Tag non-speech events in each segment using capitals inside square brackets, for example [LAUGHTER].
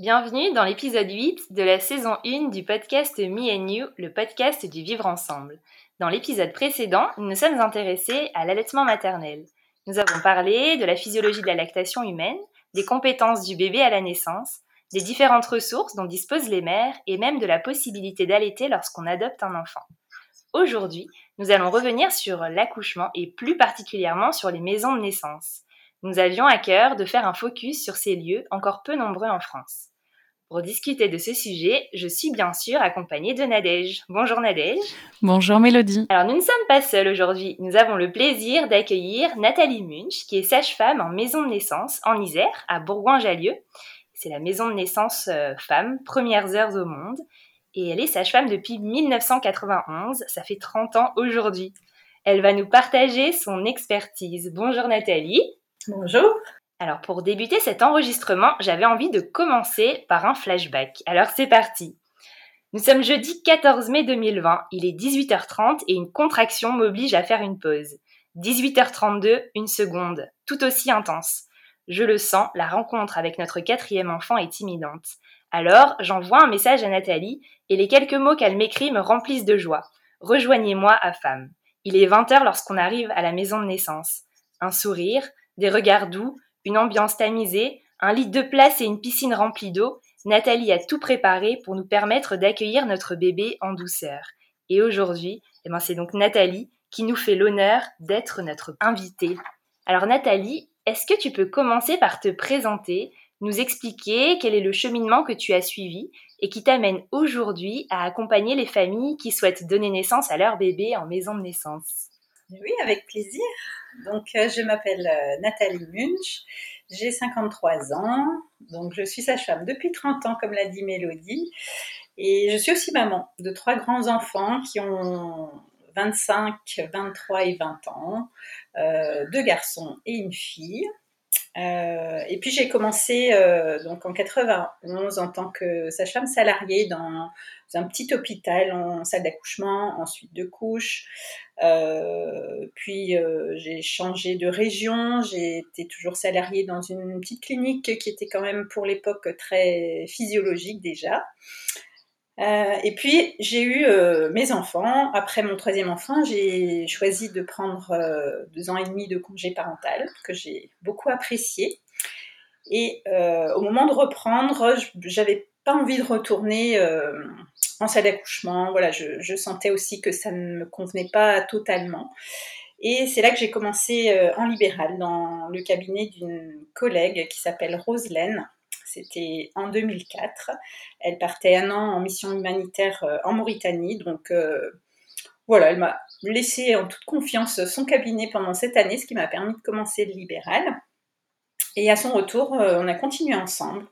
Bienvenue dans l'épisode 8 de la saison 1 du podcast Me and You, le podcast du vivre ensemble. Dans l'épisode précédent, nous nous sommes intéressés à l'allaitement maternel. Nous avons parlé de la physiologie de la lactation humaine, des compétences du bébé à la naissance, des différentes ressources dont disposent les mères et même de la possibilité d'allaiter lorsqu'on adopte un enfant. Aujourd'hui, nous allons revenir sur l'accouchement et plus particulièrement sur les maisons de naissance. Nous avions à cœur de faire un focus sur ces lieux encore peu nombreux en France. Pour discuter de ce sujet, je suis bien sûr accompagnée de Nadège. Bonjour Nadège. Bonjour Mélodie. Alors nous ne sommes pas seuls aujourd'hui. Nous avons le plaisir d'accueillir Nathalie Munch, qui est sage-femme en maison de naissance en Isère, à Bourgoin-Jallieu. C'est la maison de naissance euh, femme, premières heures au monde. Et elle est sage-femme depuis 1991. Ça fait 30 ans aujourd'hui. Elle va nous partager son expertise. Bonjour Nathalie. Bonjour. Alors pour débuter cet enregistrement, j'avais envie de commencer par un flashback. Alors c'est parti. Nous sommes jeudi 14 mai 2020, il est 18h30 et une contraction m'oblige à faire une pause. 18h32, une seconde, tout aussi intense. Je le sens, la rencontre avec notre quatrième enfant est imminente. Alors, j'envoie un message à Nathalie et les quelques mots qu'elle m'écrit me remplissent de joie. Rejoignez-moi à femme. Il est 20h lorsqu'on arrive à la maison de naissance. Un sourire, des regards doux, une ambiance tamisée, un lit de place et une piscine remplie d'eau, Nathalie a tout préparé pour nous permettre d'accueillir notre bébé en douceur. Et aujourd'hui, eh ben c'est donc Nathalie qui nous fait l'honneur d'être notre invitée. Alors Nathalie, est-ce que tu peux commencer par te présenter, nous expliquer quel est le cheminement que tu as suivi et qui t'amène aujourd'hui à accompagner les familles qui souhaitent donner naissance à leur bébé en maison de naissance? Oui, avec plaisir. Euh, je m'appelle euh, Nathalie Munch, j'ai 53 ans, donc je suis sage-femme depuis 30 ans, comme l'a dit Mélodie, et je suis aussi maman de trois grands enfants qui ont 25, 23 et 20 ans, euh, deux garçons et une fille. et puis j'ai commencé donc en 91 en tant que sage-femme salariée dans un petit hôpital en salle d'accouchement, ensuite de couches. Euh, puis euh, j'ai changé de région, j'ai été toujours salariée dans une petite clinique qui était quand même pour l'époque très physiologique déjà. Euh, et puis j'ai eu mes enfants. Après mon troisième enfant, j'ai choisi de prendre deux ans et demi de congé parental que j'ai beaucoup apprécié. Et au moment de reprendre, j'avais pas envie de retourner en salle d'accouchement. Voilà, je, sentais aussi que ça ne me convenait pas totalement. Et c'est là que j'ai commencé euh, en libéral dans le cabinet d'une collègue qui s'appelle Roselaine. C'était en 2004. Elle partait un an en mission humanitaire euh, en Mauritanie. Donc euh, voilà, elle m'a laissé en toute confiance son cabinet pendant cette année, ce qui m'a permis de commencer le libéral. Et à son retour, on a continué ensemble.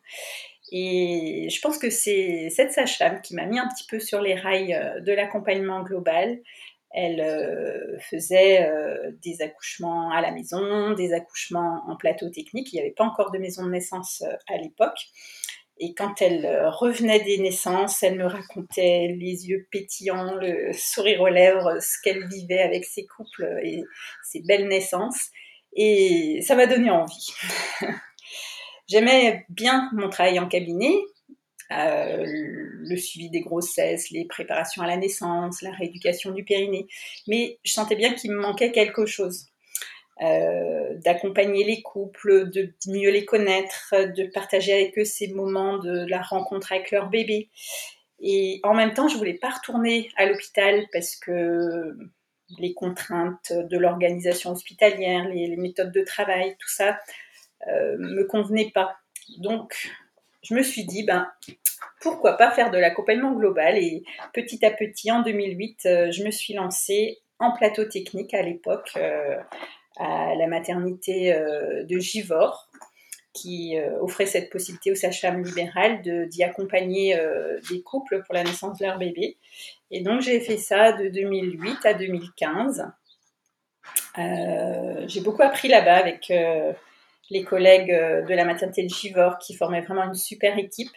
Et je pense que c'est cette sage-femme qui m'a mis un petit peu sur les rails euh, de l'accompagnement global. Elle euh, faisait euh, des accouchements à la maison, des accouchements en plateau technique. Il n'y avait pas encore de maison de naissance à l'époque. Et quand elle revenait des naissances, elle me racontait les yeux pétillants, le [LAUGHS] sourire aux lèvres, ce qu'elle vivait avec ses couples et ses belles naissances. Et ça m'a donné envie. [LAUGHS] J'aimais bien mon travail en cabinet, euh, le suivi des grossesses, les préparations à la naissance, la rééducation du périnée. Mais je sentais bien qu'il me manquait quelque chose. Euh, d'accompagner les couples, de mieux les connaître, de partager avec eux ces moments de la rencontre avec leur bébé. Et en même temps, je voulais pas retourner à l'hôpital parce que les contraintes de l'organisation hospitalière, les, méthodes de travail, tout ça me convenait pas. Donc, je me suis dit, ben, pourquoi pas faire de l'accompagnement global Et petit à petit, en 2008, euh, je me suis lancée en plateau technique à l'époque euh, à la maternité euh, de Givor, qui offrait cette possibilité aux sages-femmes libérales d'y accompagner des couples pour la naissance de leur bébé. Et donc j'ai fait ça de 2008 à 2015. j'ai beaucoup appris là-bas avec les collègues de la maternité de Givor qui formaient vraiment une super équipe.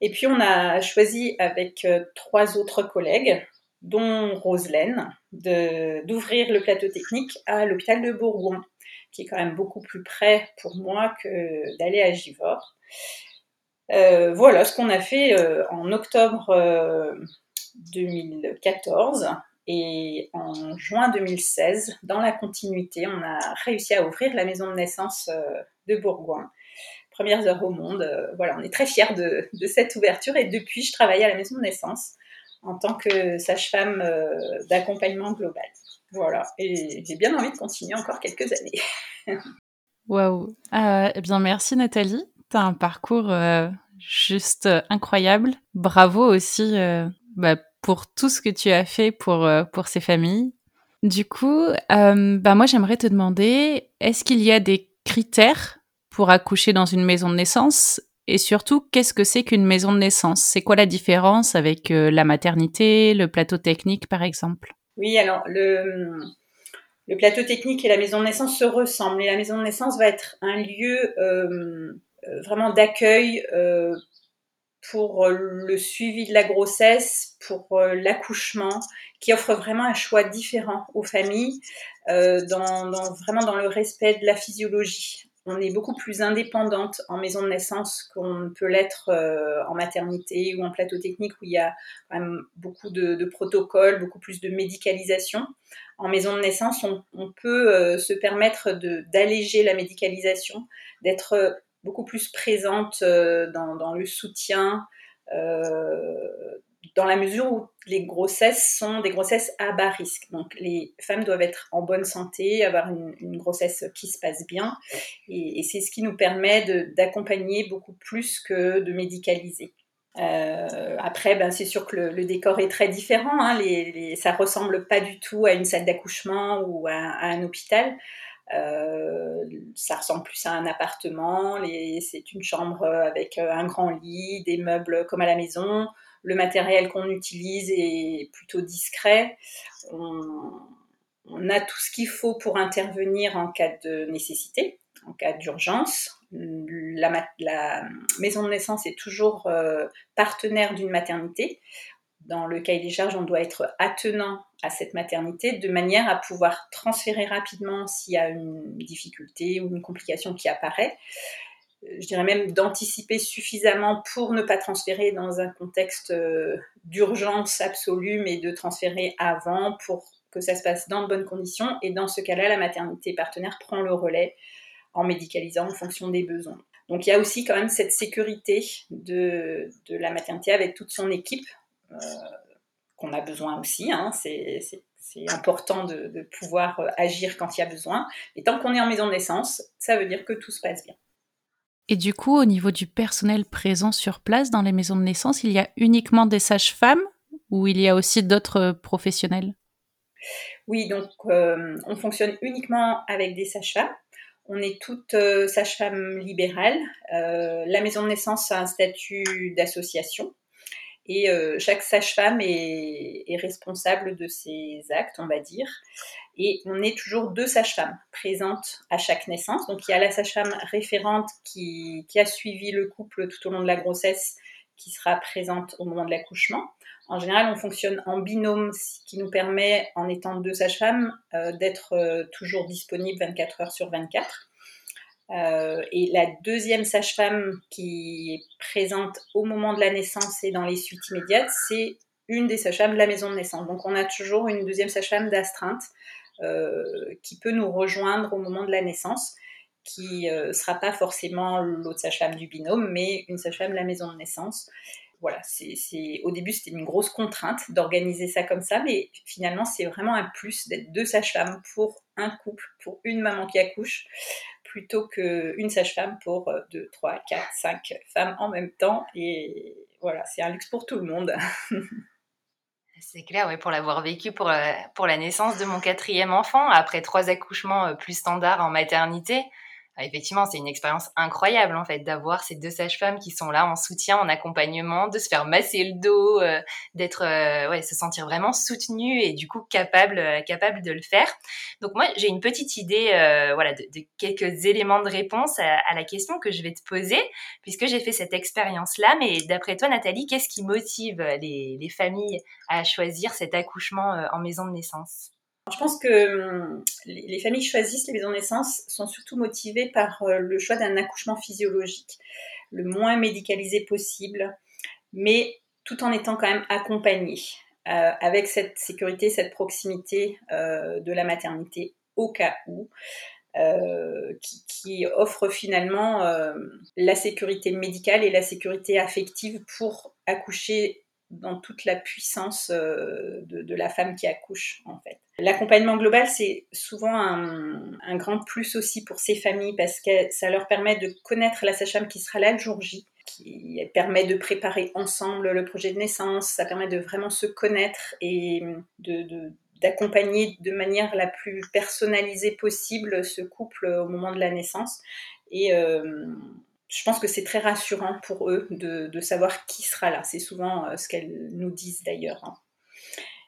Et puis on a choisi avec euh, trois autres collègues, dont Roselaine, d'ouvrir le plateau technique à l'hôpital de Bourgoin, qui est quand même beaucoup plus près pour moi que d'aller à Givors. Euh, voilà ce qu'on a fait euh, en octobre 2014 et en juin 2016, dans la continuité, on a réussi à ouvrir la maison de naissance de Bourgoin premières heures au monde. Euh, voilà, on est très fiers de, cette ouverture et depuis, je travaille à la maison de naissance en tant que sage-femme euh, d'accompagnement global. Voilà, et j'ai bien envie de continuer encore quelques années. [LAUGHS] Waouh euh, Eh bien, merci Nathalie. Tu as un parcours juste incroyable. Bravo aussi bah, pour tout ce que tu as fait pour, pour ces familles. Du coup, bah, moi, j'aimerais te demander, est-ce qu'il y a des critères pour accoucher dans une maison de naissance? Et surtout, qu'est-ce que c'est qu'une maison de naissance? C'est quoi la différence avec euh, la maternité, le plateau technique par exemple? Oui, alors le, plateau technique et la maison de naissance se ressemblent. Et la maison de naissance va être un lieu euh, euh, vraiment d'accueil pour le suivi de la grossesse, pour l'accouchement, qui offre vraiment un choix différent aux familles, dans, vraiment dans le respect de la physiologie on est beaucoup plus indépendante en maison de naissance qu'on peut l'être euh, en maternité ou en plateau technique où il y a beaucoup de, protocoles, beaucoup plus de médicalisation. En maison de naissance, on, peut euh, se permettre d'alléger la médicalisation, d'être euh, beaucoup plus présente dans, dans, le soutien, dans la mesure où les grossesses sont des grossesses à bas risque. Donc les femmes doivent être en bonne santé, avoir une, grossesse qui se passe bien. Et, c'est ce qui nous permet d'accompagner beaucoup plus que de médicaliser. Euh, après, ben, c'est sûr que le, décor est très différent. Hein. Les, ça ressemble pas du tout à une salle d'accouchement ou à, un hôpital. Euh, ça ressemble plus à un appartement. C'est une chambre avec un grand lit, des meubles comme à la maison le matériel qu'on utilise est plutôt discret. On, a tout ce qu'il faut pour intervenir en cas de nécessité, en cas d'urgence. La, maison de naissance est toujours euh, partenaire d'une maternité. Dans le cahier des charges, on doit être attenant à cette maternité de manière à pouvoir transférer rapidement s'il y a une difficulté ou une complication qui apparaît je dirais même d'anticiper suffisamment pour ne pas transférer dans un contexte euh, d'urgence absolue, mais de transférer avant pour que ça se passe dans de bonnes conditions. Et dans ce cas-là, la maternité partenaire prend le relais en médicalisant en fonction des besoins. Donc il y a aussi quand même cette sécurité de, la maternité avec toute son équipe, euh, qu'on a besoin aussi. Hein. C'est important de, de pouvoir euh, agir quand il y a besoin. Et tant qu'on est en maison de naissance, ça veut dire que tout se passe bien. Et du coup, au niveau du personnel présent sur place dans les maisons de naissance, il y a uniquement des sages-femmes ou il y a aussi d'autres professionnels? Oui, donc euh, on fonctionne uniquement avec des sages-femmes. On est toutes euh, sages-femmes libérales. Euh, la maison de naissance a un statut d'association et chaque sage-femme est, responsable de ses actes, on va dire. Et on est toujours deux sages-femmes présentes à chaque naissance. Donc il y a la sage-femme référente qui, a suivi le couple tout au long de la grossesse, qui sera présente au moment de l'accouchement. En général, on fonctionne en binôme, ce qui nous permet, en étant deux sages-femmes, euh, d'être euh, toujours disponible 24 heures sur 24. Euh, et la deuxième sage-femme qui est présente au moment de la naissance et dans les suites immédiates, c'est une des sages-femmes de la maison de naissance. Donc on a toujours une deuxième sage-femme d'astreinte qui peut nous rejoindre au moment de la naissance, qui ne sera pas forcément l'autre sage-femme du binôme, mais une sage-femme de la maison de naissance voilà, c'est, au début c'était une grosse contrainte d'organiser ça comme ça, mais finalement c'est vraiment un plus d'être deux sages-femmes pour un couple, pour une maman qui accouche, plutôt qu'une sage-femme pour euh, deux, trois, quatre, cinq femmes en même temps. Et voilà, c'est un luxe pour tout le monde. [LAUGHS] C'est clair, oui, pour l'avoir vécu pour la, pour la naissance de mon quatrième enfant, après trois accouchements euh, plus standards en maternité. Ah, effectivement, c'est une expérience incroyable en fait d'avoir ces deux sages-femmes qui sont là en soutien, en accompagnement, de se faire masser le dos, euh, d'être, euh, ouais, se sentir vraiment soutenu et du coup capable, euh, capable de le faire. Donc moi, j'ai une petite idée, voilà, de, de, quelques éléments de réponse à, à, la question que je vais te poser, puisque j'ai fait cette expérience-là. Mais d'après toi, Nathalie, qu'est-ce qui motive les, les familles à choisir cet accouchement en maison de naissance? Je pense que hum, les familles choisissent les maisons de naissance sont surtout motivées par euh, le choix d'un accouchement physiologique, le moins médicalisé possible, mais tout en étant quand même accompagné, euh, avec cette sécurité, cette proximité euh, de la maternité au cas où. qui, qui, offre finalement la sécurité médicale et la sécurité affective pour accoucher dans toute la puissance euh, de, la femme qui accouche en fait. L'accompagnement global, c'est souvent un, grand plus aussi pour ces familles parce que ça leur permet de connaître la sage-femme qui sera là le jour J, qui permet de préparer ensemble le projet de naissance, ça permet de vraiment se connaître et d'accompagner de manière la plus personnalisée possible ce couple au moment de la naissance. Euh, je pense que c'est très rassurant pour eux de, savoir qui sera là. C'est souvent euh, ce qu'elles nous disent d'ailleurs. Hein.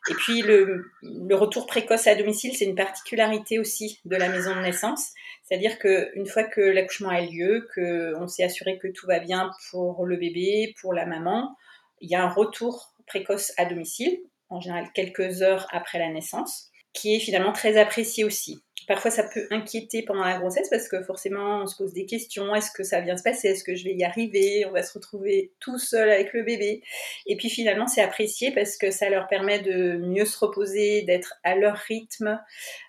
Et puis le, retour précoce à domicile, c'est une particularité aussi de la maison de naissance. C'est-à-dire qu'une fois que l'accouchement a lieu, qu'on s'est assuré que tout va bien pour le bébé, pour la maman, il y a un retour précoce à domicile, en général quelques heures après la naissance, qui est finalement très apprécié aussi. Parfois, ça peut inquiéter pendant la grossesse parce que forcément, on se pose des questions. Est-ce que ça va bien se passer? Est-ce que je vais y arriver? On va se retrouver tout seul avec le bébé. Et puis finalement, c'est apprécié parce que ça leur permet de mieux se reposer, d'être à leur rythme,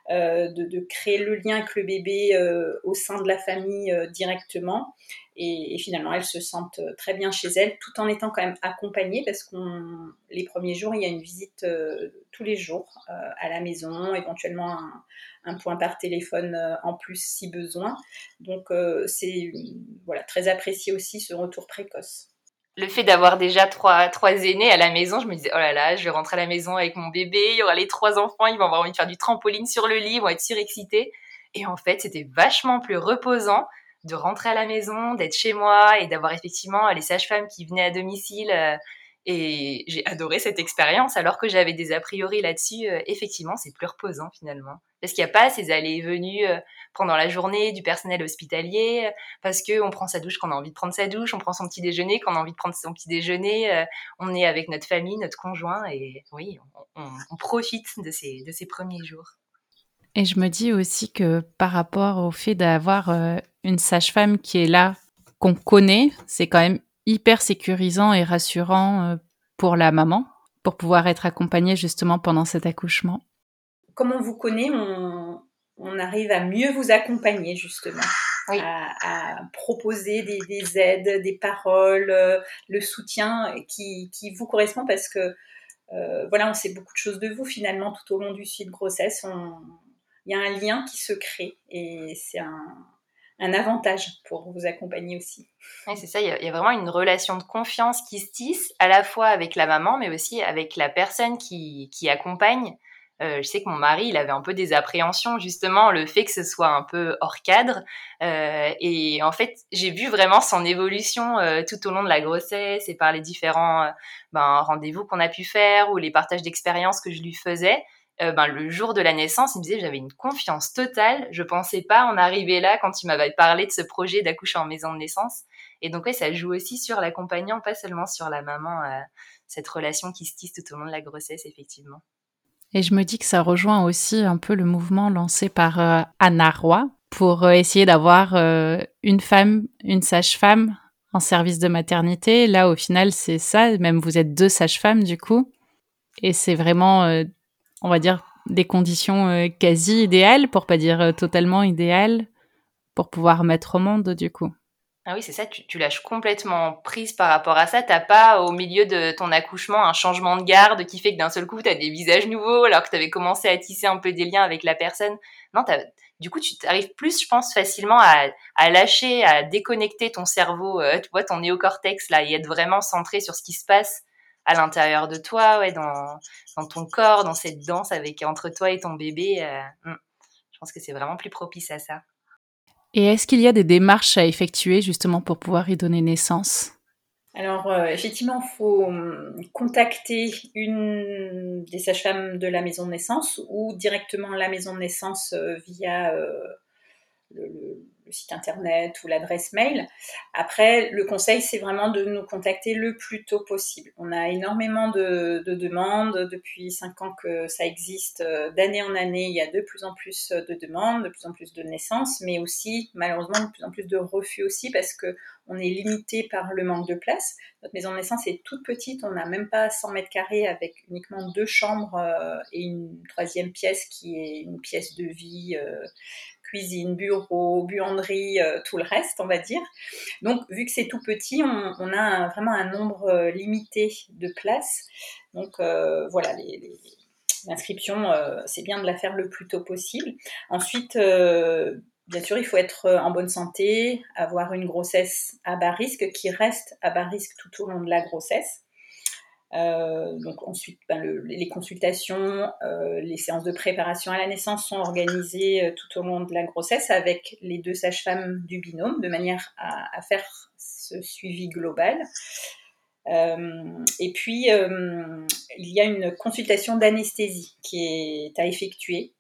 euh, de, créer le lien avec le bébé euh, au sein de la famille euh, directement. Et, finalement, elles se sentent très bien chez elles, tout en étant quand même accompagnées, parce qu'on les premiers jours, il y a une visite tous les jours à la maison, éventuellement un, un, point par téléphone en plus si besoin. Donc c'est voilà très apprécié aussi ce retour précoce le fait d'avoir déjà trois, trois aînés à la maison, je me disais, oh là là, je vais rentrer à la maison avec mon bébé, il y aura les trois enfants, ils vont avoir envie de faire du trampoline sur le lit, ils vont être surexcités. Et en fait, c'était vachement plus reposant de rentrer à la maison, d'être chez moi et d'avoir effectivement les sages-femmes qui venaient à domicile. Euh, et j'ai adoré cette expérience, alors que j'avais des a priori là-dessus. Euh, effectivement, c'est plus reposant finalement. Parce qu'il n'y a pas ces allées et venues euh, pendant la journée du personnel hospitalier, parce qu'on prend sa douche quand on a envie de prendre sa douche, on prend son petit déjeuner quand on a envie de prendre son petit déjeuner, on est avec notre famille, notre conjoint, et oui, on, on profite de ces, de ces premiers jours. Et je me dis aussi que par rapport au fait d'avoir euh, une sage-femme qui est là, qu'on connaît, c'est quand même hyper sécurisant et rassurant euh, pour la maman, pour pouvoir être accompagnée justement pendant cet accouchement. Comme on vous connaît, on, arrive à mieux vous accompagner justement. À, proposer des, aides, des paroles, euh, le soutien qui, vous correspond parce que voilà, on sait beaucoup de choses de vous finalement tout au long du suite de grossesse. On, il y a un lien qui se crée et c'est un, avantage pour vous accompagner aussi. Oui, c'est ça, il y, a, vraiment une relation de confiance qui se tisse à la fois avec la maman, mais aussi avec la personne qui, accompagne. Euh, je sais que mon mari, il avait un peu des appréhensions, justement, le fait que ce soit un peu hors cadre. Euh, et en fait, j'ai vu vraiment son évolution euh, tout au long de la grossesse et par les différents ben, rendez-vous qu'on a pu faire ou les partages d'expériences que je lui faisais. Euh, ben, le jour de la naissance, il me disait j'avais une confiance totale. Je pensais pas en arriver là quand il m'avait parlé de ce projet d'accoucher en maison de naissance. Et donc, ouais, ça joue aussi sur l'accompagnant, pas seulement sur la maman, euh, cette relation qui se tisse tout au long de la grossesse, effectivement. Et je me dis que ça rejoint aussi un peu le mouvement lancé par euh, Anna Roy pour euh, essayer d'avoir une femme, une sage-femme en service de maternité. Là, au final, c'est ça. Même vous êtes deux sages-femmes, du coup. Et c'est vraiment, on va dire, des conditions euh, quasi idéales, pour pas dire euh, totalement idéales, pour pouvoir mettre au monde, du coup. Ah oui, c'est ça, tu, tu lâches complètement prise par rapport à ça. T'as pas au milieu de ton accouchement un changement de garde qui fait que d'un seul coup t'as des visages nouveaux alors que t'avais commencé à tisser un peu des liens avec la personne. Non, du coup tu arrives plus, je pense, facilement à, à lâcher, à déconnecter ton cerveau, euh, tu vois, ton néocortex là, et être vraiment centré sur ce qui se passe à l'intérieur de toi, ouais, dans, dans ton corps, dans cette danse avec entre toi et ton bébé. euh, hmm. je pense que c'est vraiment plus propice à ça. Et est-ce qu'il y a des démarches à effectuer justement pour pouvoir y donner naissance? Alors, euh, effectivement, il faut hum, contacter une des sages-femmes de la maison de naissance ou directement la maison de naissance euh, via euh, le, le- site internet ou l'adresse mail. Après, le conseil, c'est vraiment de nous contacter le plus tôt possible. On a énormément de, de demandes depuis cinq ans que ça existe. euh, D'année en année, il y a de plus en plus de demandes, de plus en plus de naissances, mais aussi, malheureusement, de plus en plus de refus aussi parce que on est limité par le manque de place. Notre maison de naissance est toute petite, on n'a même pas 100 mètres carrés avec uniquement deux chambres euh, et une troisième pièce qui est une pièce de vie, euh, cuisine, bureau, buanderie, euh, tout le reste, on va dire. Donc, vu que c'est tout petit, on, a vraiment un nombre euh, limité de places. Donc, euh, voilà, l'inscription, c'est bien de la faire le plus tôt possible. Ensuite, Bien sûr, il faut être en bonne santé, avoir une grossesse à bas risque qui reste à bas risque tout au long de la grossesse. Euh, donc ensuite, ben, le, les consultations, euh, les séances de préparation à la naissance sont organisées euh, tout au long de la grossesse avec les deux sages-femmes du binôme de manière à, faire ce suivi global. Et puis, il y a une consultation d'anesthésie qui est à effectuer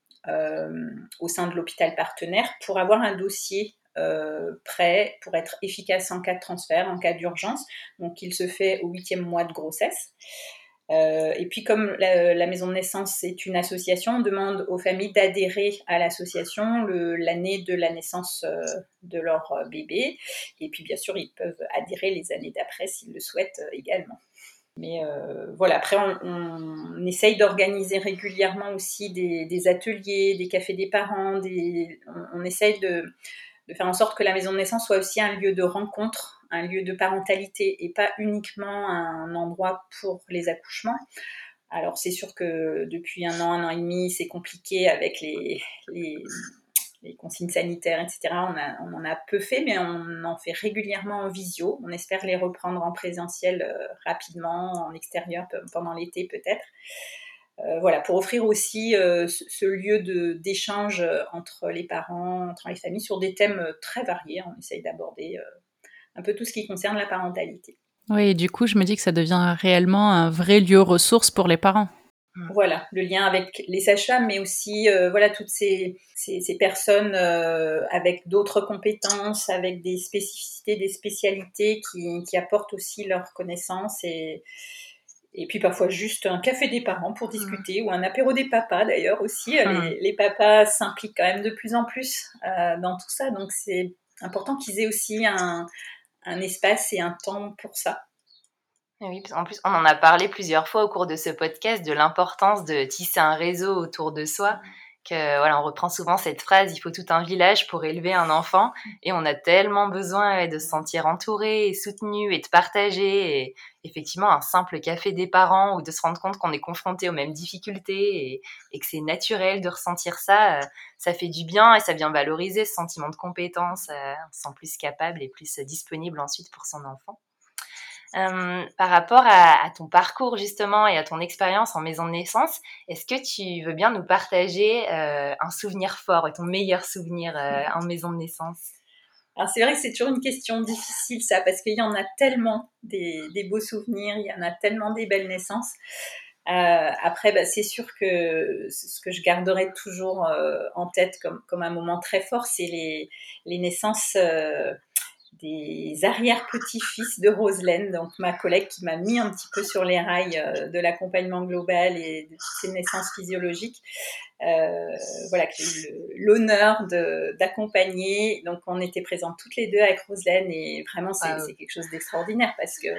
au sein de l'hôpital partenaire pour avoir un dossier euh, prêt pour être efficace en cas de transfert, en cas d'urgence. Donc, il se fait au huitième mois de grossesse. Euh, et puis, comme la, maison de naissance est une association, on demande aux familles d'adhérer à l'association l'année de la naissance euh, de leur bébé. Et puis, bien sûr, ils peuvent adhérer les années d'après s'ils le souhaitent également. Mais voilà, après, on, essaye d'organiser régulièrement aussi des, ateliers, des cafés des parents. On essaye de, de, faire en sorte que la maison de naissance soit aussi un lieu de rencontre, un lieu de parentalité et pas uniquement un endroit pour les accouchements. Alors, c'est sûr que depuis un an, un an et demi, c'est compliqué avec les, consignes sanitaires, etc. On, en a peu fait, mais on en fait régulièrement en visio. On espère les reprendre en présentiel euh, rapidement, en extérieur pendant l'été peut-être. Euh, voilà, pour offrir aussi euh, ce, lieu d'échange entre les parents, entre les familles, sur des thèmes très variés. On essaye d'aborder euh, un peu tout ce qui concerne la parentalité. Oui, et du coup, je me dis que ça devient réellement un vrai lieu ressource pour les parents. Voilà, le lien avec les sages-femmes, mais aussi euh, voilà toutes ces, ces, ces personnes euh, avec d'autres compétences, avec des spécificités, des spécialités qui, qui apportent aussi leurs connaissances et, et puis parfois juste un café des parents pour discuter mmh. ou un apéro des papas d'ailleurs aussi. Mmh. Les, les, papas s'impliquent quand même de plus en plus euh, dans tout ça, donc c'est important qu'ils aient aussi un, un espace et un temps pour ça. Oui, en plus, on en a parlé plusieurs fois au cours de ce podcast de l'importance de tisser un réseau autour de soi. Que voilà, on reprend souvent cette phrase il faut tout un village pour élever un enfant, et on a tellement besoin de se sentir entouré et soutenu et de partager. Et effectivement, un simple café des parents ou de se rendre compte qu'on est confronté aux mêmes difficultés et, et que c'est naturel de ressentir ça, ça fait du bien et ça vient valoriser ce sentiment de compétence. on se sent plus capable et plus disponible ensuite pour son enfant. Euh, par rapport à, à, ton parcours justement et à ton expérience en maison de naissance, est-ce que tu veux bien nous partager euh, un souvenir fort et ton meilleur souvenir euh, [LAUGHS] en maison de naissance? Alors c'est vrai que c'est toujours une question difficile ça, parce qu'il y en a tellement des, des, beaux souvenirs, il y en a tellement des belles naissances. après, bah, c'est sûr que ce que je garderai toujours en tête comme, comme un moment très fort, c'est les, les naissances des arrière-petits-fils de Roselaine, donc ma collègue qui m'a mis un petit peu sur les rails euh, de l'accompagnement global et de toutes ces naissances physiologiques. Euh, voilà, qui a eu l'honneur d'accompagner. Donc on était présentes toutes les deux avec Roselaine et vraiment c'est ah quelque chose d'extraordinaire parce que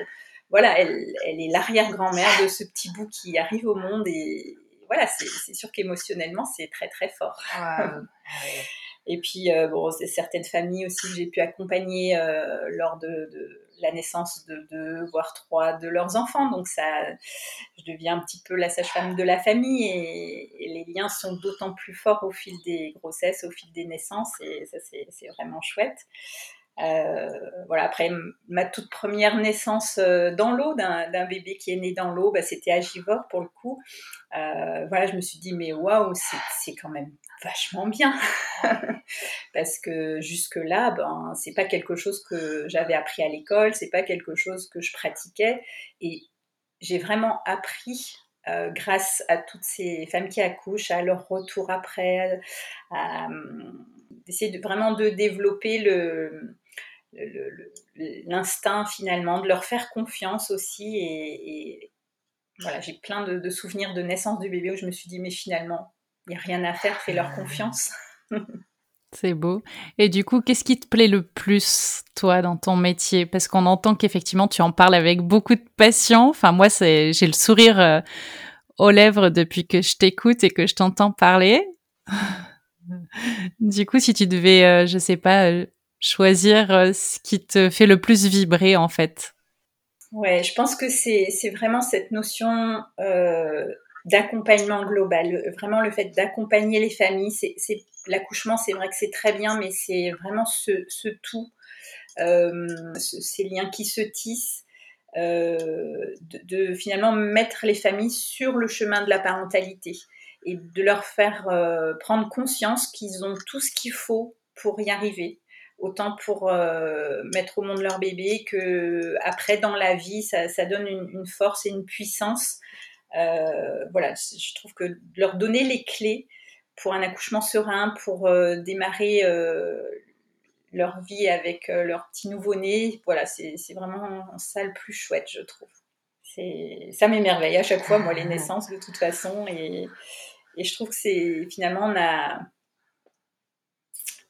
voilà, elle, elle est l'arrière-grand-mère de ce petit bout qui arrive au monde et voilà, c'est sûr qu'émotionnellement c'est très très fort. [LAUGHS] Et puis, euh, bon, c'est certaines familles aussi que j'ai pu accompagner euh, lors de, la naissance de deux, voire trois de leurs enfants. Donc, ça, je deviens un petit peu la sage-femme de la famille et, les liens sont d'autant plus forts au fil des grossesses, au fil des naissances et ça, c'est vraiment chouette. Euh, voilà, après ma toute première naissance dans l'eau d'un bébé qui est né dans l'eau, bah, c'était à Givor pour le coup. voilà, je me suis dit mais waouh, c'est quand même vachement bien. [LAUGHS] Parce que jusque là ben c'est pas quelque chose que j'avais appris à l'école c'est pas quelque chose que je pratiquais. Et j'ai vraiment appris euh, grâce à toutes ces femmes qui accouchent à leur retour après à, d'essayer de, vraiment de développer le l'instinct finalement, de leur faire confiance aussi. Et, voilà, j'ai plein de, de, souvenirs de naissance du bébé où je me suis dit, mais finalement, n'y a rien à faire, fais-leur confiance. [LAUGHS] C'est beau. Et du coup, qu'est-ce qui te plaît le plus, toi, dans ton métier? Parce qu'on entend qu'effectivement, tu en parles avec beaucoup de passion. Enfin, moi, c'est, j'ai le sourire euh, aux lèvres depuis que je t'écoute et que je t'entends parler. [LAUGHS] du coup, si tu devais, euh, je sais pas, euh, choisir ce qui te fait le plus vibrer, en fait. Ouais, je pense que c'est, c'est vraiment cette notion d'accompagnement global. Vraiment, le fait d'accompagner les familles, c'est l'accouchement, c'est vrai que c'est très bien, mais c'est vraiment ce, tout, euh, ces liens qui se tissent, euh, de, finalement mettre les familles sur le chemin de la parentalité et de leur faire euh, prendre conscience qu'ils ont tout ce qu'il faut pour y arriver autant pour mettre au monde leur bébé que après dans la vie ça, donne une, force et une puissance voilà, je trouve que leur donner les clés pour un accouchement serein, pour euh, démarrer euh, leur vie avec leur petit nouveau-né, voilà, c'est vraiment ça le plus chouette, je trouve. Ça m'émerveille à chaque fois, moi, les naissances, de toute façon. Et, et je trouve que c'est finalement, on a,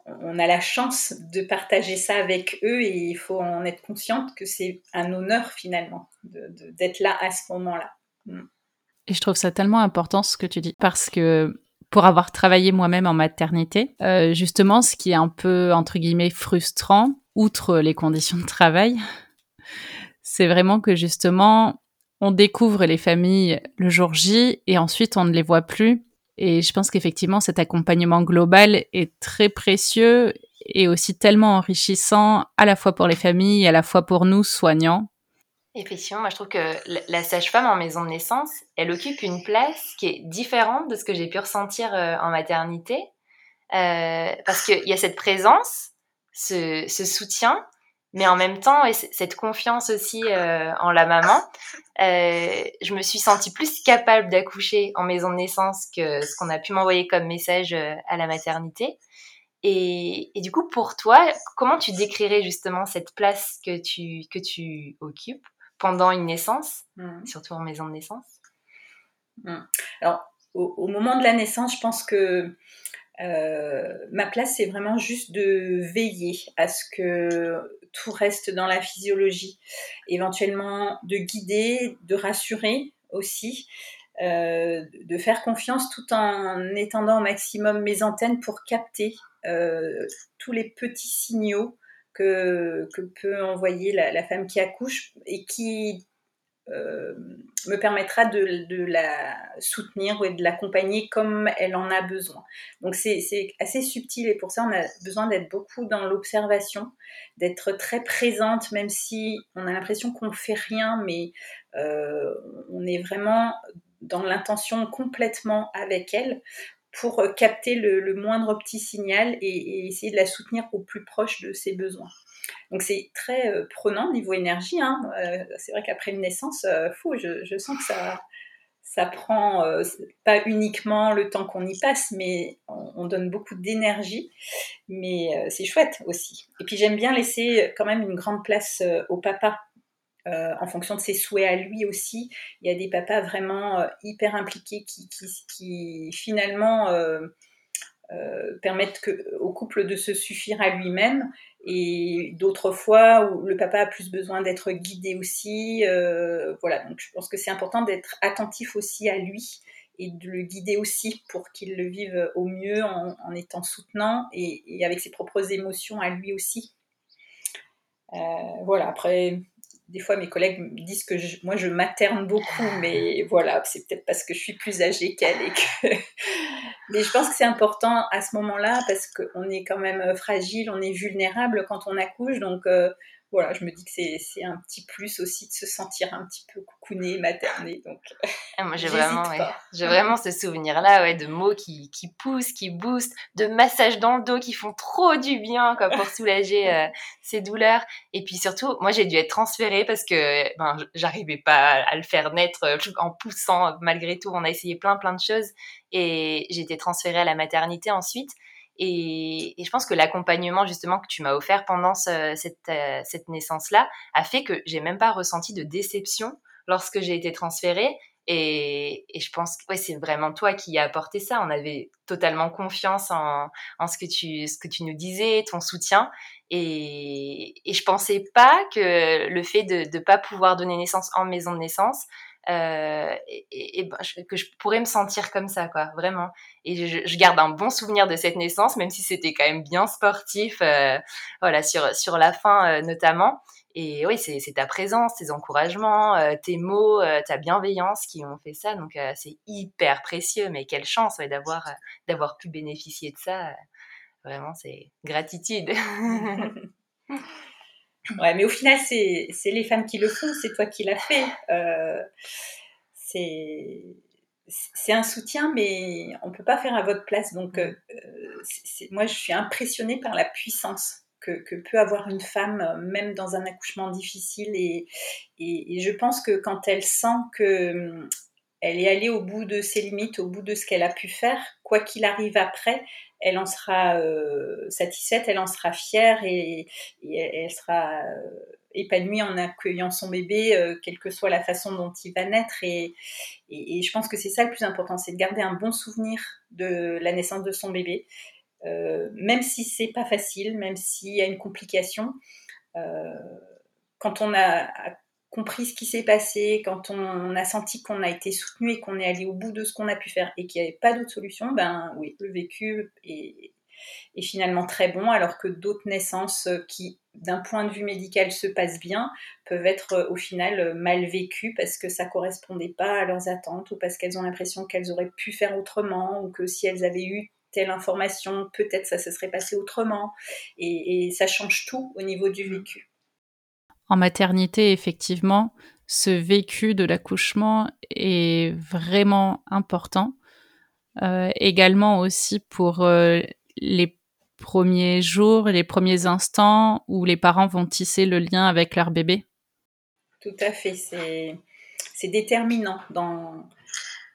on a la chance de partager ça avec eux et il faut en être consciente que c'est un honneur finalement d'être là à ce moment-là. Et je trouve ça tellement important ce que tu dis parce que pour avoir travaillé moi-même en maternité, euh, justement, ce qui est un peu entre guillemets frustrant, outre les conditions de travail, [LAUGHS] c'est vraiment que justement on découvre les familles le jour J et ensuite on ne les voit plus. Et je pense qu'effectivement cet accompagnement global est très précieux et aussi tellement enrichissant à la fois pour les familles et à la fois pour nous soignants Effectivement, moi je trouve que la sage-femme en maison de naissance, elle occupe une place qui est différente de ce que j'ai pu ressentir euh, en maternité, euh, parce qu'il y a cette présence, ce, soutien, mais en même temps et cette confiance aussi euh, en la maman. je me suis sentie plus capable d'accoucher en maison de naissance que ce qu'on a pu m'envoyer comme message à la maternité. Et, et, du coup, pour toi, comment tu décrirais justement cette place que tu, que tu occupes pendant une naissance, mmh. surtout en maison de naissance mmh. Alors, au, moment de la naissance, je pense que euh, ma place, c'est vraiment juste de veiller à ce que tout reste dans la physiologie, éventuellement de guider, de rassurer aussi, euh, de faire confiance tout en étendant au maximum mes antennes pour capter euh, tous les petits signaux que, peut envoyer la, femme qui accouche et qui euh, me permettra de, la soutenir et de l'accompagner comme elle en a besoin. Donc c'est assez subtil et pour ça on a besoin d'être beaucoup dans l'observation, d'être très présente même si on a l'impression qu'on ne fait rien, mais euh, on est vraiment dans l'intention complètement avec elle pour euh, capter le, moindre petit signal et, essayer de la soutenir au plus proche de ses besoins. Donc c'est très euh, prenant niveau énergie. Hein. Euh, c'est vrai qu'après une naissance, fou, je, sens que ça, ça prend pas uniquement le temps qu'on y passe, mais on, donne beaucoup d'énergie. Mais c'est chouette aussi. Et puis j'aime bien laisser quand même une grande place au papa. En fonction de ses souhaits à lui aussi, il y a des papas vraiment hyper impliqués qui, finalement permettent que, au couple de se suffire à lui-même et d'autres fois où le papa a plus besoin d'être guidé aussi. Euh, voilà, donc je pense que c'est important d'être attentif aussi à lui et de le guider aussi pour qu'il le vive au mieux en, étant soutenant et, avec ses propres émotions à lui aussi. Euh, voilà, après, des fois mes collègues me disent que moi je materne beaucoup, mais voilà, c'est peut-être parce que je suis plus âgée qu'elle et que. [LAUGHS] mais je pense que c'est important à ce moment-là parce qu'on est quand même fragile, on est vulnérable quand on accouche, donc euh, voilà, je me dis que c'est un petit plus aussi de se sentir un petit peu coucouné, materné. Donc, ah, moi, j'ai [LAUGHS] vraiment, j'ai vraiment ce souvenir-là, ouais, de mots qui, qui poussent, qui boostent, de massages dans le dos qui font trop du bien, quoi, pour soulager euh, ces douleurs. Et puis surtout, moi, j'ai dû être transférée parce que ben, j'arrivais pas à le faire naître euh, en poussant malgré tout. On a essayé plein, plein de choses et j'ai été transférée à la maternité ensuite. Et, je pense que l'accompagnement justement que tu m'as offert pendant cette, euh, cette naissance-là a fait que j'ai même pas ressenti de déception lorsque j'ai été transférée. Et, je pense que ouais, c'est vraiment toi qui as apporté ça. On avait totalement confiance en, en ce, que tu, ce que tu nous disais, ton soutien. Et, et je pensais pas que le fait de ne pas pouvoir donner naissance en maison de naissance euh, ben, que je pourrais me sentir comme ça, quoi, vraiment. Et je, garde un bon souvenir de cette naissance, même si c'était quand même bien sportif, euh, voilà, sur, sur la fin euh, notamment. Et oui, c'est ta présence, tes encouragements, tes mots, ta bienveillance qui ont fait ça. Donc c'est hyper précieux, mais quelle chance d'avoir d'avoir pu bénéficier de ça. vraiment, c'est gratitude. [LAUGHS] Ouais, mais au final, c'est les femmes qui le font, c'est toi qui l'as fait. Euh, c'est un soutien, mais on ne peut pas faire à votre place. Donc, euh, moi, je suis impressionnée par la puissance que, que, peut avoir une femme, même dans un accouchement difficile. Et, et, et je pense que quand elle sent que elle est allée au bout de ses limites, au bout de ce qu'elle a pu faire, quoi qu'il arrive après, elle en sera euh, satisfaite, elle en sera fière et, elle sera euh, épanouie en accueillant son bébé, euh, quelle que soit la façon dont il va naître. Et, je pense que c'est ça le plus important, c'est de garder un bon souvenir de la naissance de son bébé, même si c'est pas facile, même s'il y a une complication. quand on a compris ce qui s'est passé, quand on, a senti qu'on a été soutenu et qu'on est allé au bout de ce qu'on a pu faire et qu'il n'y avait pas d'autre solution, ben oui, le vécu est, finalement très bon, alors que d'autres naissances qui, d'un point de vue médical, se passent bien, peuvent être au final mal vécues parce que ça correspondait pas à leurs attentes ou parce qu'elles ont l'impression qu'elles auraient pu faire autrement ou que si elles avaient eu telle information, peut-être ça se serait passé autrement. et ça change tout au niveau du vécu. En maternité, effectivement, ce vécu de l'accouchement est vraiment important. Euh, également aussi pour euh, les premiers jours, les premiers instants où les parents vont tisser le lien avec leur bébé. Tout à fait, c'est déterminant dans,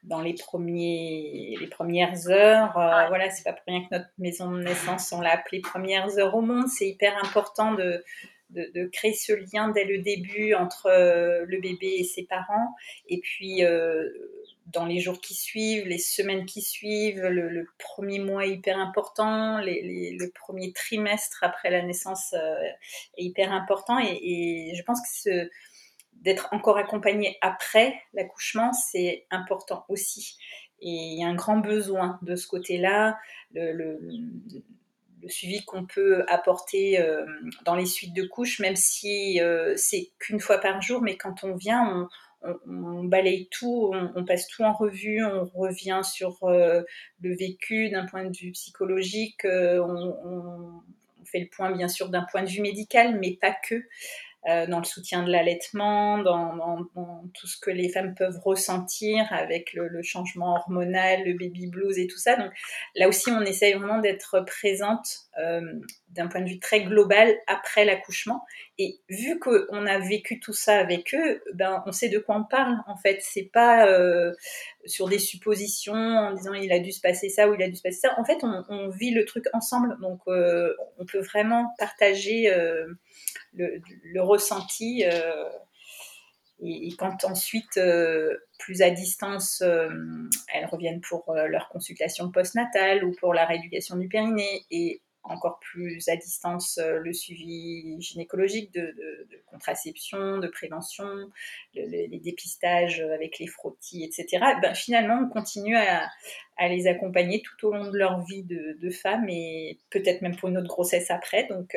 dans les, premiers, les premières heures. Euh, voilà, c'est pas pour rien que notre maison de naissance, on l'a appelée premières heures au monde. C'est hyper important de, de, créer ce lien dès le début entre euh, le bébé et ses parents. Et puis, euh, dans les jours qui suivent, les semaines qui suivent, le, premier mois est hyper important, le premier trimestre après la naissance euh, est hyper important. Et, je pense que d'être encore accompagné après l'accouchement, c'est important aussi. Et il y a un grand besoin de ce côté-là. Suivi qu'on peut apporter euh, dans les suites de couches, même si euh, c'est qu'une fois par jour, mais quand on vient, on, balaye tout, on, passe tout en revue, on revient sur euh, le vécu d'un point de vue psychologique, on, fait le point bien sûr d'un point de vue médical, mais pas que. Euh, dans le soutien de l'allaitement, dans, tout ce que les femmes peuvent ressentir avec le, changement hormonal, le baby blues et tout ça. Donc là aussi, on essaye vraiment d'être présente euh, d'un point de vue très global après l'accouchement. Et vu qu'on a vécu tout ça avec eux, ben on sait de quoi on parle en fait. C'est pas euh, sur des suppositions en disant il a dû se passer ça ou il a dû se passer ça. En fait, on, on vit le truc ensemble, donc on peut vraiment partager le, ressenti. Euh, et, quand ensuite, euh, plus à distance, euh, elles reviennent pour leur consultation postnatale ou pour la rééducation du périnée, et encore plus à distance le suivi gynécologique de, contraception, de prévention, les dépistages avec les frottis, etc. Ben, finalement, on continue à, les accompagner tout au long de leur vie de, de femmes et peut-être même pour une autre grossesse après. Donc,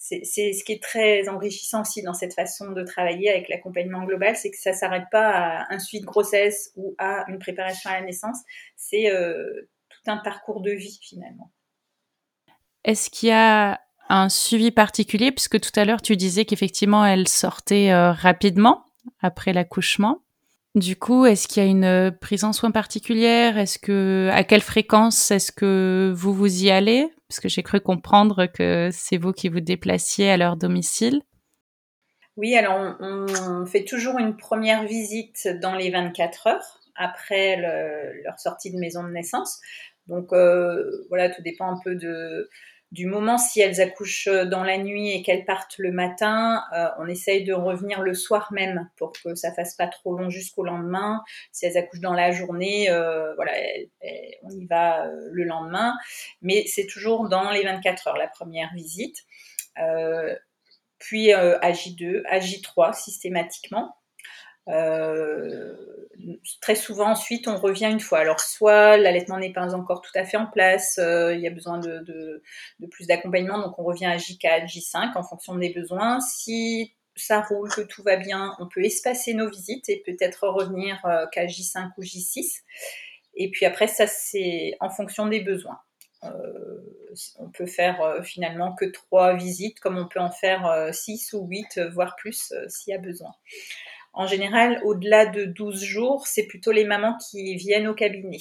c'est ce qui est très enrichissant aussi dans cette façon de travailler avec l'accompagnement global, c'est que ça s'arrête pas à un suivi de grossesse ou à une préparation à la naissance, c'est euh, tout un parcours de vie finalement. Est-ce qu'il y a un suivi particulier, puisque tout à l'heure tu disais qu'effectivement elle sortait euh, rapidement après l'accouchement. Du coup, est-ce qu'il y a une prise en soin particulière? Est-ce que à quelle fréquence est-ce que vous vous y allez? Parce que j'ai cru comprendre que c'est vous qui vous déplaciez à leur domicile. Oui, alors on, fait toujours une première visite dans les 24 heures après leur sortie de maison de naissance. Donc euh, voilà, tout dépend un peu du moment si elles accouchent euh, dans la nuit et qu'elles partent le matin, euh, on essaye de revenir le soir même pour que ça fasse pas trop long jusqu'au lendemain. Si elles accouchent dans la journée, voilà, on y va le lendemain. Mais c'est toujours dans les 24 heures la première visite. puis à J2, à J3 systématiquement. Euh, très souvent ensuite on revient une fois. Alors soit l'allaitement n'est pas encore tout à fait en place, euh, il y a besoin de, plus d'accompagnement, donc on revient à J4, J5 en fonction des besoins. Si ça roule, que tout va bien, on peut espacer nos visites et peut-être revenir euh, qu'à J5 ou J6. Et puis après, ça c'est en fonction des besoins. on peut faire finalement que trois visites, comme on peut en faire six ou huit, voire plus s'il y a besoin. En général, au-delà de 12 jours, c'est plutôt les mamans qui viennent au cabinet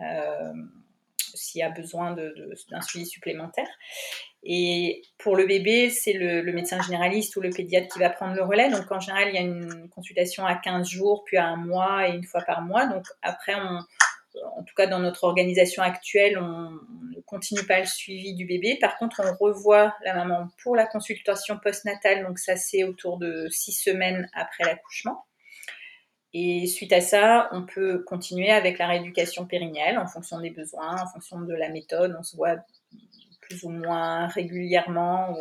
euh, s'il y a besoin d'un suivi supplémentaire. Et pour le bébé, c'est le, médecin généraliste ou le pédiatre qui va prendre le relais. Donc en général, il y a une consultation à 15 jours, puis à un mois et une fois par mois. Donc après, on, en tout cas dans notre organisation actuelle, on ne continue pas le suivi du bébé. Par contre, on revoit la maman pour la consultation postnatale, donc ça c'est autour de six semaines après l'accouchement. Et suite à ça, on peut continuer avec la rééducation périnéale en fonction des besoins, en fonction de la méthode. On se voit plus ou moins régulièrement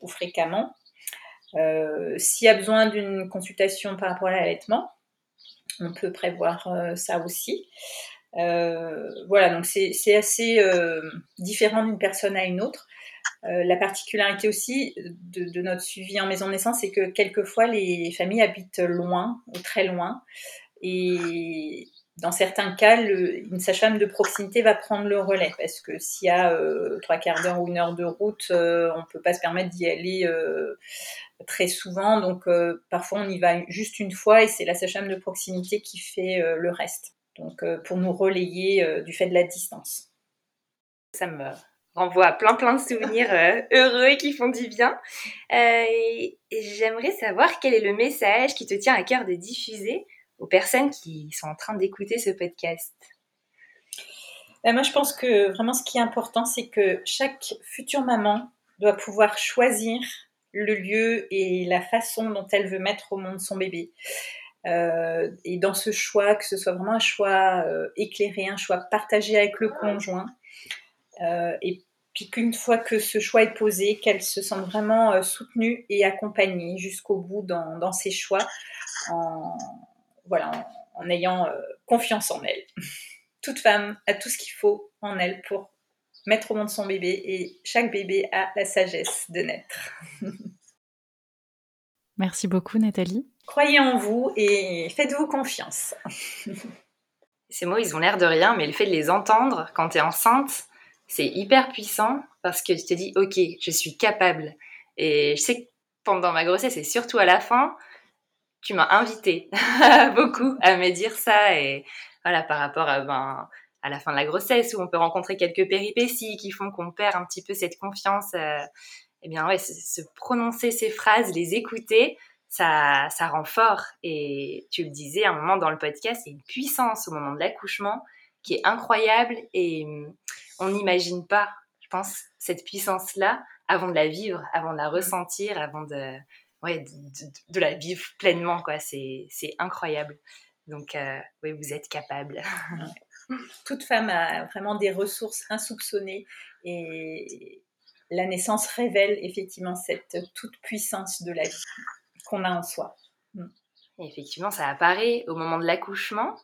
ou, fréquemment. Euh, s'il y a besoin d'une consultation par rapport à l'allaitement, on peut prévoir euh, ça aussi. Euh, voilà, donc c'est assez euh, différent d'une personne à une autre. la particularité aussi de, notre suivi en maison de naissance, c'est que quelquefois les familles habitent loin ou très loin. Et dans certains cas, une sage-femme de proximité va prendre le relais parce que s'il y a trois quarts d'heure ou une heure de route, on ne peut pas se permettre d'y aller très souvent. Donc euh, parfois on y va juste une fois et c'est la sage-femme de proximité qui fait euh, le reste. Donc euh, pour nous relayer du fait de la distance. Ça me renvoie à plein plein de souvenirs heureux qui font du bien. J'aimerais savoir quel est le message qui te tient à cœur de diffuser aux personnes qui sont en train d'écouter ce podcast? Ben, moi, je pense que vraiment ce qui est important, c'est que chaque future maman doit pouvoir choisir le lieu et la façon dont elle veut mettre au monde son bébé. Euh, et dans ce choix, que ce soit vraiment un choix euh, éclairé, un choix partagé avec le conjoint, euh, et puis qu'une fois que ce choix est posé, qu'elle se sente vraiment soutenue et accompagnée jusqu'au bout dans, ses choix, en, voilà, en ayant confiance en elle. [LAUGHS] Toute femme a tout ce qu'il faut en elle pour mettre au monde son bébé et chaque bébé a la sagesse de naître. [LAUGHS] Merci beaucoup Nathalie. Croyez en vous et faites-vous confiance. [LAUGHS] Ces mots, ils ont l'air de rien, mais le fait de les entendre quand tu es enceinte, c'est hyper puissant parce que tu te dis, ok, je suis capable. Et je sais que pendant ma grossesse et surtout à la fin, tu m'as invité [LAUGHS] beaucoup à me dire ça et voilà par rapport à ben à la fin de la grossesse où on peut rencontrer quelques péripéties qui font qu'on perd un petit peu cette confiance. Euh, eh bien ouais, se, prononcer ces phrases, les écouter, ça, ça rend fort. Et tu le disais à un moment dans le podcast, c'est une puissance au moment de l'accouchement qui est incroyable et hum, on n'imagine pas, je pense, cette puissance-là avant de la vivre, avant de la ressentir, avant de, ouais, de, la vivre pleinement. quoi. C'est incroyable. Donc, euh, oui, vous êtes capable. Toute femme a vraiment des ressources insoupçonnées et la naissance révèle effectivement cette toute puissance de la vie qu'on a en soi. Mm. effectivement, ça apparaît au moment de l'accouchement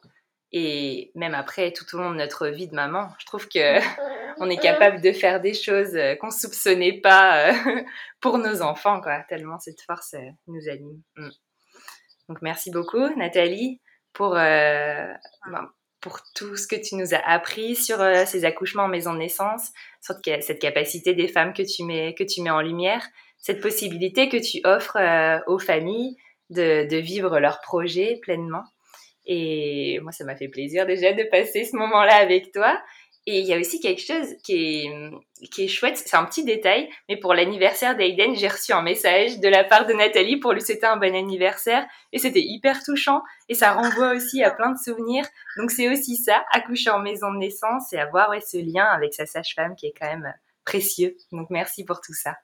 et même après tout au long de notre vie de maman. Je trouve que [LAUGHS] on est capable de faire des choses euh, qu'on soupçonnait pas euh, [LAUGHS] pour nos enfants, quoi. Tellement cette force euh, nous anime. Mm. Donc merci beaucoup, Nathalie, pour ben, pour tout ce que tu nous as appris sur ces accouchements en maison de naissance, sur cette capacité des femmes que tu mets que tu mets en lumière, cette possibilité que tu offres aux familles de, de vivre leur projet pleinement. Et moi, ça m'a fait plaisir déjà de passer ce moment-là avec toi. Et il y a aussi quelque chose qui est, qui est chouette, c'est un petit détail, mais pour l'anniversaire d'Aiden, j'ai reçu un message de la part de Nathalie pour lui souhaiter un bon anniversaire. Et c'était hyper touchant et ça renvoie aussi à plein de souvenirs. Donc c'est aussi ça, accoucher en maison de naissance et avoir ce lien avec sa sage-femme qui est quand même précieux. Donc merci pour tout ça.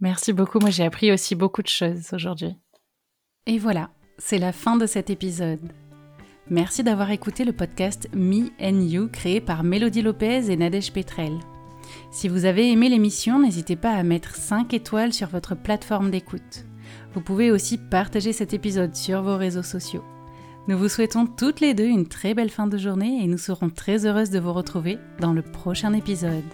Merci beaucoup, moi j'ai appris aussi beaucoup de choses aujourd'hui. Et voilà, c'est la fin de cet épisode. Merci d'avoir écouté le podcast Me and You créé par Mélodie Lopez et Nadège Petrel. Si vous avez aimé l'émission, n'hésitez pas à mettre 5 étoiles sur votre plateforme d'écoute. Vous pouvez aussi partager cet épisode sur vos réseaux sociaux. Nous vous souhaitons toutes les deux une très belle fin de journée et nous serons très heureuses de vous retrouver dans le prochain épisode.